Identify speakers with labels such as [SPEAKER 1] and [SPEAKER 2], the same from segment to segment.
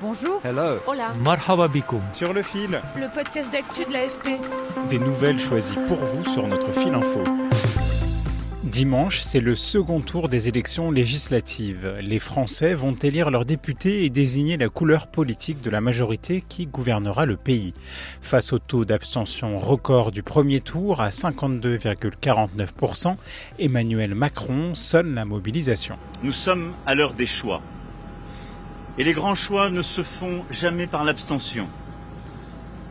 [SPEAKER 1] Bonjour.
[SPEAKER 2] Hello.
[SPEAKER 1] Hola.
[SPEAKER 3] Marhaba bikoum.
[SPEAKER 4] Sur le fil,
[SPEAKER 1] Le podcast d'actu de l'AFP.
[SPEAKER 4] des nouvelles choisies pour vous sur notre fil info. Dimanche, c'est le second tour des élections législatives. Les Français vont élire leurs députés et désigner la couleur politique de la majorité qui gouvernera le pays. Face au taux d'abstention record du premier tour à 52,49%, Emmanuel Macron sonne la mobilisation.
[SPEAKER 5] Nous sommes à l'heure des choix. Et les grands choix ne se font jamais par l'abstention.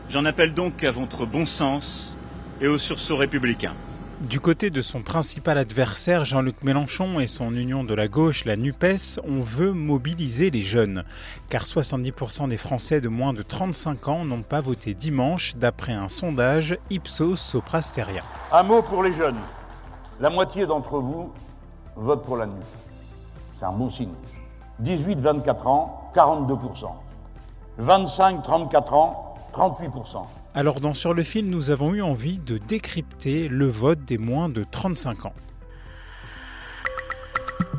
[SPEAKER 5] J'en appelle donc à votre bon sens et au sursaut républicain.
[SPEAKER 4] Du côté de son principal adversaire, Jean-Luc Mélenchon et son union de la gauche, la NUPES, on veut mobiliser les jeunes. Car 70% des Français de moins de 35 ans n'ont pas voté dimanche, d'après un sondage Ipsos Soprasteria.
[SPEAKER 6] Un mot pour les jeunes. La moitié d'entre vous vote pour la NUP. C'est un bon signe. 18-24 ans, 42%. 25-34 ans, 38%.
[SPEAKER 4] Alors dans Sur le fil, nous avons eu envie de décrypter le vote des moins de 35 ans.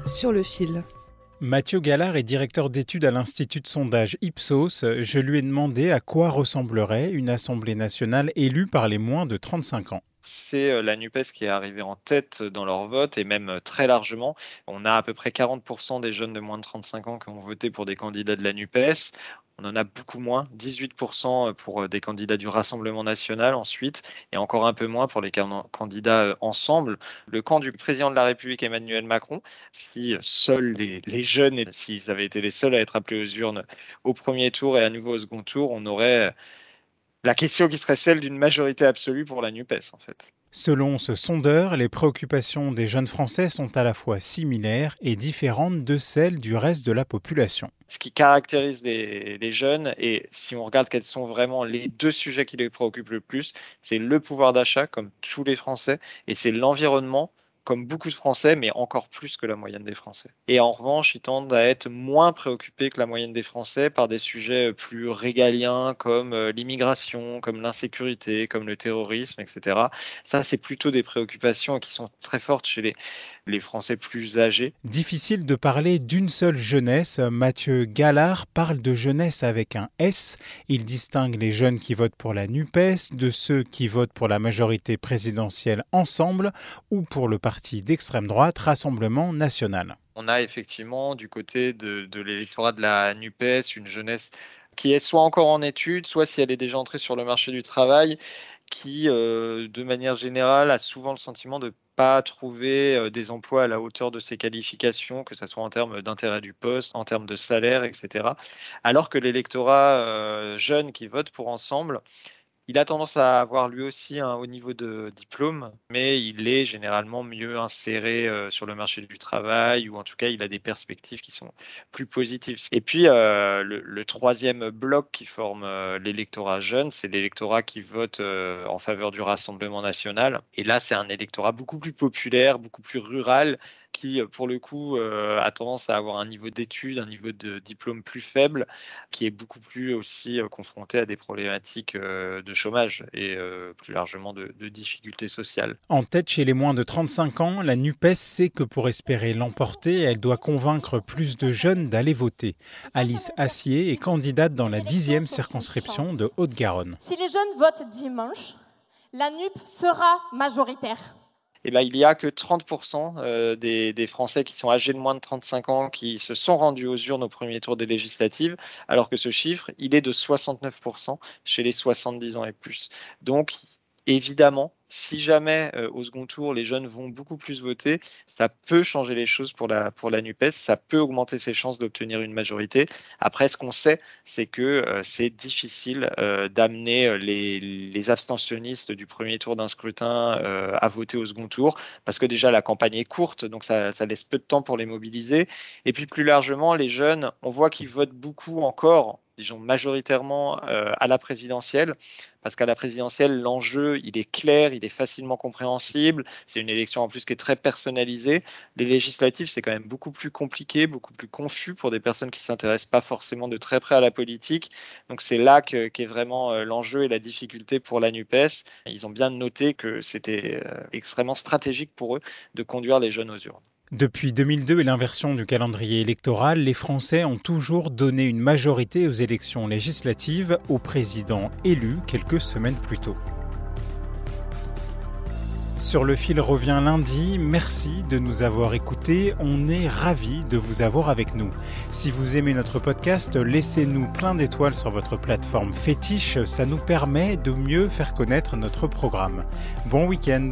[SPEAKER 1] Sur le fil.
[SPEAKER 4] Mathieu Gallard est directeur d'études à l'Institut de sondage Ipsos. Je lui ai demandé à quoi ressemblerait une Assemblée nationale élue par les moins de 35 ans.
[SPEAKER 7] C'est euh, la NUPES qui est arrivée en tête dans leur vote et même euh, très largement. On a à peu près 40% des jeunes de moins de 35 ans qui ont voté pour des candidats de la NUPES. On en a beaucoup moins, 18% pour euh, des candidats du Rassemblement national ensuite, et encore un peu moins pour les can- candidats euh, ensemble. Le camp du président de la République Emmanuel Macron, si seuls les, les jeunes, s'ils avaient été les seuls à être appelés aux urnes au premier tour et à nouveau au second tour, on aurait euh, la question qui serait celle d'une majorité absolue pour la NUPES en fait.
[SPEAKER 4] Selon ce sondeur, les préoccupations des jeunes Français sont à la fois similaires et différentes de celles du reste de la population.
[SPEAKER 7] ce qui caractérise les, les jeunes, et si on regarde quels sont vraiment les deux sujets qui les préoccupent le plus, c'est le pouvoir d'achat, comme tous les Français, et c'est l'environnement, comme beaucoup de Français, mais encore plus que la moyenne des Français. Et en revanche, ils tendent à être moins préoccupés que la moyenne des Français par des sujets plus régaliens, comme euh, l'immigration, comme l'insécurité, comme le terrorisme, etc. Ça, c'est plutôt des préoccupations qui sont très fortes chez les, les Français plus âgés.
[SPEAKER 4] Difficile de parler d'une seule jeunesse. Mathieu Gallard parle de jeunesse avec un S. Il distingue les jeunes qui votent pour la NUPES de ceux qui votent pour la majorité présidentielle ensemble ou pour le parti d'extrême droite Rassemblement national.
[SPEAKER 7] on a effectivement du côté de, de l'électorat de la NUPES une jeunesse qui est soit encore en études, soit si elle est déjà entrée sur le marché du travail, qui, euh, de manière générale, a souvent le sentiment de pas trouver euh, des emplois à la hauteur de ses qualifications, que ce soit en termes d'intérêt du poste, en termes de salaire, etc. Alors que l'électorat euh, jeune qui vote pour Ensemble, il a tendance à avoir lui aussi un haut niveau de diplôme, mais il est généralement mieux inséré euh, sur le marché du travail, ou en tout cas, il a des perspectives qui sont plus positives. Et puis, euh, le, troisième bloc qui forme euh, l'électorat jeune, c'est l'électorat qui vote en faveur du Rassemblement national. Et là, c'est un électorat beaucoup plus populaire, beaucoup plus rural, qui, euh, pour le coup, euh, a tendance à avoir un niveau d'études, un niveau de diplôme plus faible, qui est beaucoup plus aussi euh, confronté à des problématiques euh, de chômage et euh, plus largement de, de difficultés sociales.
[SPEAKER 4] En tête chez les moins de 35 ans, la NUPES sait que pour espérer l'emporter, elle doit convaincre plus de jeunes d'aller voter. Alice Assier est candidate dans la dixième circonscription de Haute-Garonne.
[SPEAKER 8] Si les jeunes votent dimanche, la NUP sera majoritaire.
[SPEAKER 7] Eh ben, il n'y a que 30% euh, des, des Français qui sont âgés de moins de 35 ans qui se sont rendus aux urnes au premier tour des législatives, alors que ce chiffre, il est de 69% chez les 70 ans et plus. Donc, évidemment, si jamais euh, au second tour les jeunes vont beaucoup plus voter, ça peut changer les choses pour la, pour la NUPES, ça peut augmenter ses chances d'obtenir une majorité. Après, ce qu'on sait, c'est que euh, c'est difficile euh, d'amener les, abstentionnistes du premier tour d'un scrutin à voter au second tour, parce que déjà la campagne est courte, donc ça laisse peu de temps pour les mobiliser. Et puis plus largement, les jeunes, on voit qu'ils votent beaucoup encore disons majoritairement euh, à la présidentielle, parce qu'à la présidentielle, l'enjeu, il est clair, il est facilement compréhensible, c'est une élection en plus qui est très personnalisée. Les législatives, c'est quand même beaucoup plus compliqué, beaucoup plus confus pour des personnes qui ne s'intéressent pas forcément de très près à la politique. Donc c'est là qu'est vraiment euh, l'enjeu et la difficulté pour la NUPES. Ils ont bien noté que c'était euh, extrêmement stratégique pour eux de conduire les jeunes aux urnes.
[SPEAKER 4] Depuis 2002 et l'inversion du calendrier électoral, les Français ont toujours donné une majorité aux élections législatives au président élu quelques semaines plus tôt. Sur le fil revient lundi. Merci de nous avoir écoutés. On est ravis de vous avoir avec nous. Si vous aimez notre podcast, laissez-nous plein d'étoiles sur votre plateforme fétiche. Ça nous permet de mieux faire connaître notre programme. Bon week-end.